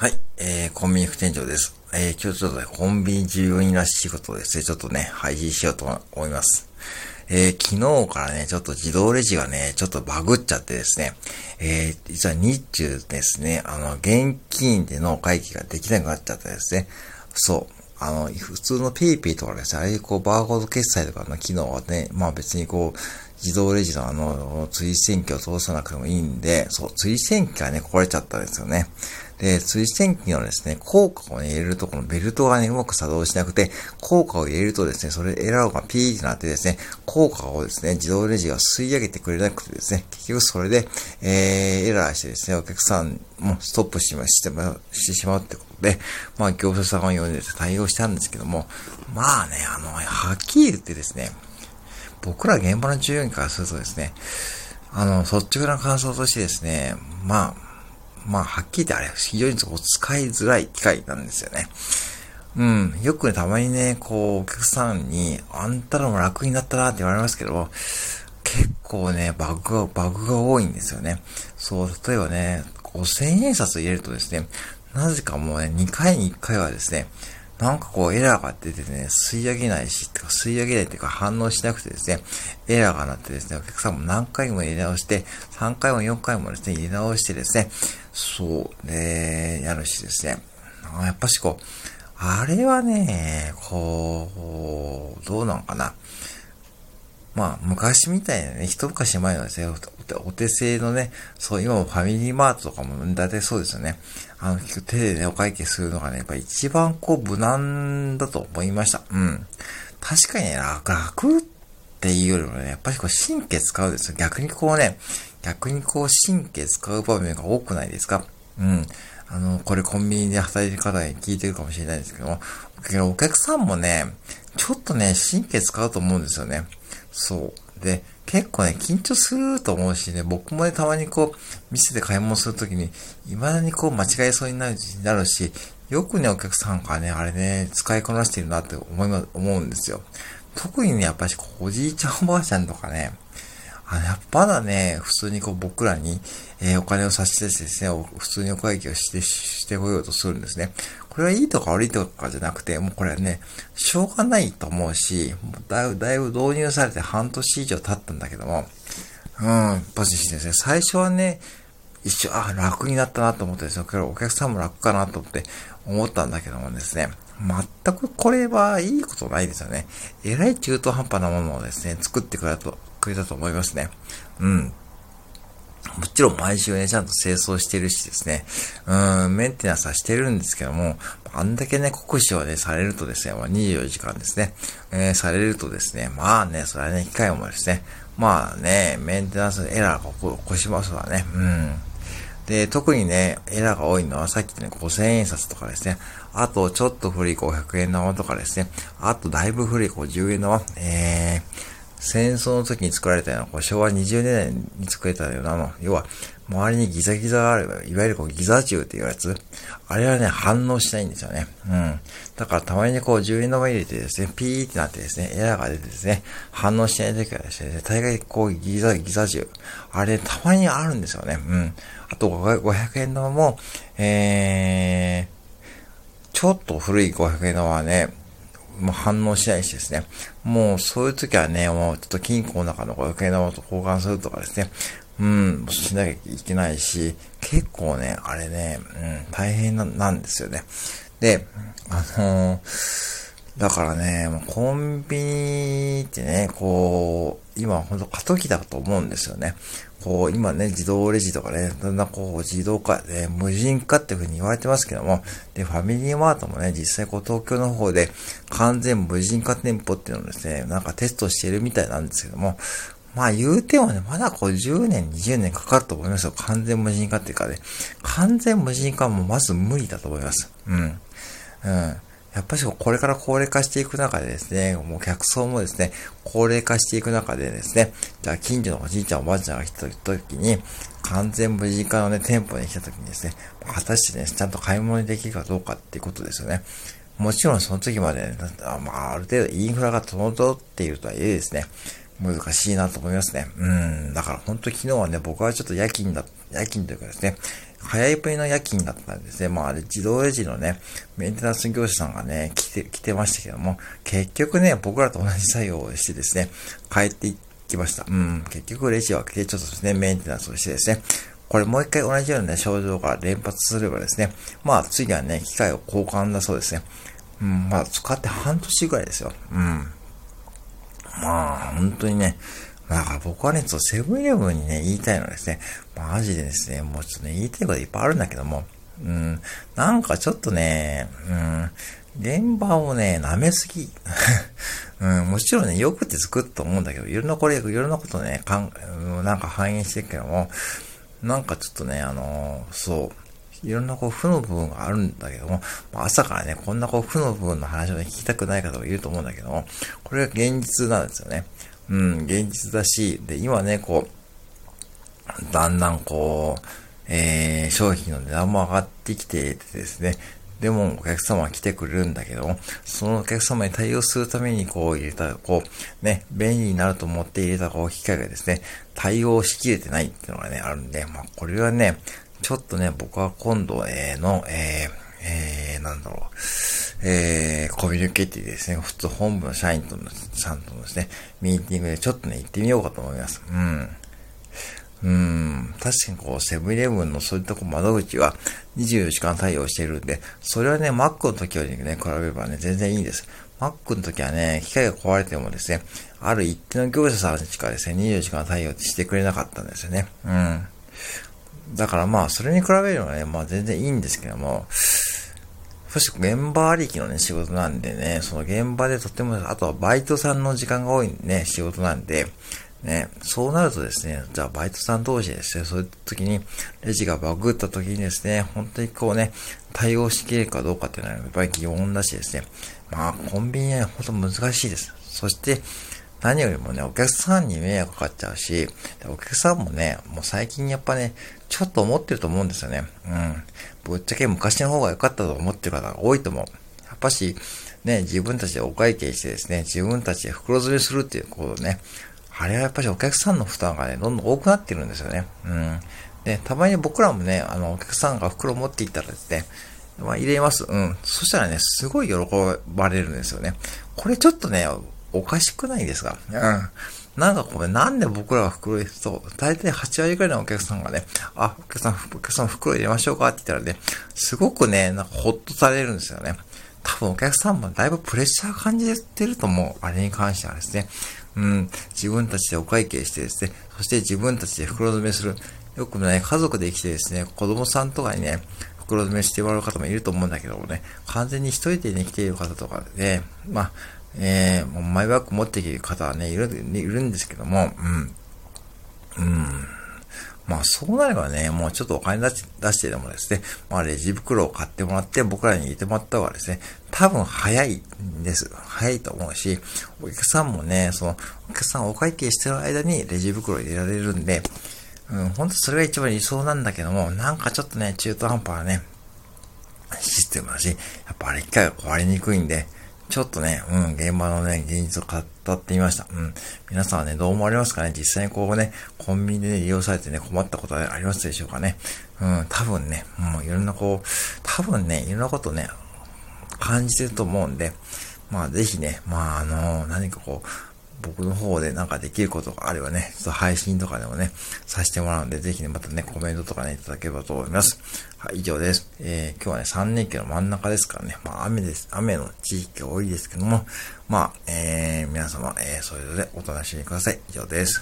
はい、えー、コンビニ副店長です。えー、今日ちょっとね、コンビニ従業員らしいことをですね、ちょっとね、配信しようと思います。えー、昨日からね、ちょっと自動レジがね、ちょっとバグっちゃってですね、えー、実は日中ですね、あの、現金での会計ができなくなっちゃったですね。そう。あの、普通の PayPay とかですね、ああいうこう、バーコード決済とかの機能はね、まあ別にこう、自動レジのあの、追跡機を通さなくてもいいんで、そう、追跡機がね、壊れちゃったんですよね。で、追跡機のですね、効果を、ね、入れるとこのベルトがね、うまく作動しなくて、効果を入れるとですね、それエラーがピーってなってですね、効果をですね、自動レジが吸い上げてくれなくてですね、結局それで、えー、エラーしてですね、お客さんもストップしましてしてしまうってことで、まあ、業者さんが呼んで対応したんですけども、まあね、あの、はっきり言ってですね、僕ら現場の従業員からするとですね、あの、率直な感想としてですね、まあ、まあ、はっきり言ってあれ、非常に使いづらい機械なんですよね。うん。よくね、たまにね、こう、お客さんに、あんたらも楽になったなって言われますけど、結構ね、バグが、バグが多いんですよね。そう、例えばね、5000円札入れるとですね、なぜかもうね、2回に1回はですね、なんかこうエラーが出てね、吸い上げないし、とか吸い上げないっていうか反応しなくてですね、エラーがなってですね、お客さんも何回も入れ直して、3回も4回もですね、入れ直してですね、そう、ね、やるしですね、やっぱしこう、あれはね、こう、どうなんかな。まあ、昔みたいなね、一昔前のですね、お手製のね、そう、今もファミリーマートとかも、だいたいそうですよね。あの、手でね、お会計するのがね、やっぱ一番こう、無難だと思いました。うん。確かにね、楽、楽っていうよりもね、やっぱりこう、神経使うですよ。逆にこうね、逆にこう、神経使う場面が多くないですか？うん。あの、これコンビニで働いてる方に聞いてるかもしれないですけども、お客さんもね、ちょっとね、神経使うと思うんですよね。そう。で、結構ね、緊張すると思うしね、僕もね、たまにこう、店で買い物するときに、未だにこう、間違えそうになるなるし、よくね、お客さんがね、あれね、使いこなしてるなって思いま、思うんですよ。特にね、やっぱしおじいちゃんおばあちゃんとかね、あの、やっぱだね、普通にこう僕らに、えー、お金を差し出してですね、普通にお会計をして、してこようとするんですね。これはいいとか悪いとかじゃなくて、もうこれはね、しょうがないと思うし、だいぶ、だいぶ導入されて半年以上経ったんだけども、うん、ポジティブですね。最初はね、一瞬、あ、楽になったなと思ってですね、お客さんも楽かなと思って思ったんだけどもですね、全くこれはいいことないですよね。えらい中途半端なものをですね、作ってくれたと、くれたと思いますね。うん。もちろん毎週ね、ちゃんと清掃してるしですね、うん、メンテナンスはしてるんですけども、あんだけね、国試をね、されるとですね、まあ、24時間ですね、えー、されるとですね、まあね、それはね、機械もですね、まあね、メンテナンスエラーが起こしますわね、うん。で、特にね、エラーが多いのはさっきのね、5000円札とかですね。あと、ちょっと古い500円玉とかですね。あと、だいぶ古い50円玉。えー、戦争の時に作られたような、こう昭和20年代に作れたような、の、要は、周りにギザギザがある、いわゆるこうギザ銃っていうやつ。あれはね、反応しないんですよね。うん。だからたまにこう10円玉入れてですね、ピーってなってですね、エラーが出てですね、反応しない時はですね、大概こうギザ、ギザ銃。あれ、たまにあるんですよね。うん。あと500円玉も、えー、ちょっと古い500円玉はね、もう反応しないしですね。もうそういう時はね、もうちょっと金庫の中の500円玉と交換するとかですね。うん、しなきゃいけないし、結構ね、あれね、うん、大変なんですよね。で、あのー、だからね、もうコンビニってね、こう、今ほんと過渡期だと思うんですよね。こう、今ね、自動レジとかね、だんだんこう、自動化、ね、無人化っていうふうに言われてますけども、で、ファミリーマートもね、実際こう、東京の方で完全無人化店舗っていうのをですね、なんかテストしてるみたいなんですけども、まあ言うてもね、まだこう10年、20年かかると思いますよ。完全無人化っていうかね。完全無人化もまず無理だと思います。うん。うん。やっぱしこれから高齢化していく中でですね、もう客層もですね、高齢化していく中でですね、じゃあ近所のおじいちゃんおばあちゃんが来た時に、完全無人化のね、店舗に来た時にですね、果たしてね、ちゃんと買い物にできるかどうかっていうことですよね。もちろんその時まで、ね、まあ、ある程度インフラが整っているとはいえですね、難しいなと思いますね。うん。だから本当昨日はね、僕はちょっと夜勤だった、夜勤というかですね、早いプリの夜勤だったんですね。まあ、あれ、自動レジのね、メンテナンス業者さんがね、来て、来てましたけども、結局ね、僕らと同じ作業をしてですね、帰っていきました。うん、結局レジを開けて、ちょっとですね、メンテナンスをしてですね、これもう一回同じようなね、症状が連発すればですね、まあ次はね、機械を交換だそうですね。うん、まあ使って半年ぐらいですよ。うん。まあ、本当にね、だから僕はね、ちょっとセブンイレブンにね、言いたいのはですね、マジでですね、もうちょっとね、言いたいこといっぱいあるんだけども、うん、なんかちょっとね、うん、現場をね、舐めすぎ。うん、もちろんね、よくって作ると思うんだけど、いろんなこれ、いろんなことね、かん、なんか反映してるけども、なんかちょっとね、あのー、そう、いろんなこう負の部分があるんだけども、朝からね、こんなこう負の部分の話を、ね、聞きたくない方もいると思うんだけども、これが現実なんですよね。うん、現実だし、で、今ね、こう、だんだんこう、えー、商品の値段も上がってきててですね、でもお客様は来てくれるんだけど、そのお客様に対応するためにこう入れた、こう、ね、便利になると思って入れたこう機械がですね、対応しきれてないっていうのがね、あるんで、まあこれはね、ちょっとね、僕は今度、えー、の、えー、えー、なんだろう、えー、コミュニケティですね、普通本部の社員との、さんとのですね、ミーティングでちょっとね、行ってみようかと思います。うん。うん、確かにこう、セブンイレブンのそういったこ窓口は24時間対応しているんで、それはね、Mac の時よりね、比べればね、全然いいんです。Mac の時はね、機械が壊れてもですね、ある一定の業者さんしかですね、24時間対応してくれなかったんですよね。うん。だからまあ、それに比べればね、まあ全然いいんですけども、そして現場ありきのね、仕事なんでね、その現場でとっても、あとはバイトさんの時間が多いね、仕事なんで、ね、そうなるとですね、じゃあバイトさん同士ですね、そういう時に、レジがバグった時にですね、本当にこうね、対応しきれるかどうかっていうのはやっぱり疑問だしですね、まあコンビニは本当難しいです。そして、何よりもね、お客さんに迷惑かかっちゃうし、お客さんもね、もう最近やっぱね、ちょっと思ってると思うんですよね。うん。ぶっちゃけ昔の方が良かったと思ってる方が多いと思う。やっぱし、ね、自分たちでお会計してですね、自分たちで袋詰めするっていうことね、あれはやっぱりお客さんの負担がね、どんどん多くなってるんですよね。うん。で、たまに僕らもね、あの、お客さんが袋持っていったらですね、まあ、入れます。うん。そしたらね、すごい喜ばれるんですよね。これちょっとね、おかしくないですか？うん。なんかこれ、なんで僕らが袋入れると、大体8割くらいのお客さんがね、あ、お客さん、お客さん袋入れましょうか？って言ったらね、すごくね、なんかほっとされるんですよね。多分お客さんもだいぶプレッシャー感じてると思う。あれに関してはですね。うん、自分たちでお会計してですね、そして自分たちで袋詰めする。よくね、家族で来てですね、子供さんとかにね、袋詰めしてもらう方もいると思うんだけどもね、完全に一人でね、来ている方とかでね、まあ、えー、もうマイバッグ持ってきる方はね、いる、いるんですけども、うん。うん。まあそうなればね、もうちょっとお金出し出してでもですね、まあレジ袋を買ってもらって僕らに入れてもらった方がですね、多分早いんです。早いと思うし、お客さんもね、その、お客さんお会計してる間にレジ袋入れられるんで、うん、本当それが一番理想なんだけども、なんかちょっとね、中途半端なね、システムだし、やっぱあれ一回壊れにくいんで、ちょっとね、うん、現場のね、現実を語ってみました。うん。皆さんはね、どう思われますかね？実際にこうね、コンビニで、利用されてね、困ったことはありますでしょうかね？うん、多分ね、もういろんなこう、多分ね、いろんなことね、感じてると思うんで、まあぜひね、まああの、何かこう、僕の方でなんかできることがあればね、ちょっと配信とかでもね、させてもらうので、ぜひね、またね、コメントとかね、いただければと思います。はい、以上です。えー、今日はね、3連休の真ん中ですからね、まあ雨です。雨の地域が多いですけども、まあ、えー、皆様、えー、それぞれお楽しみください。以上です。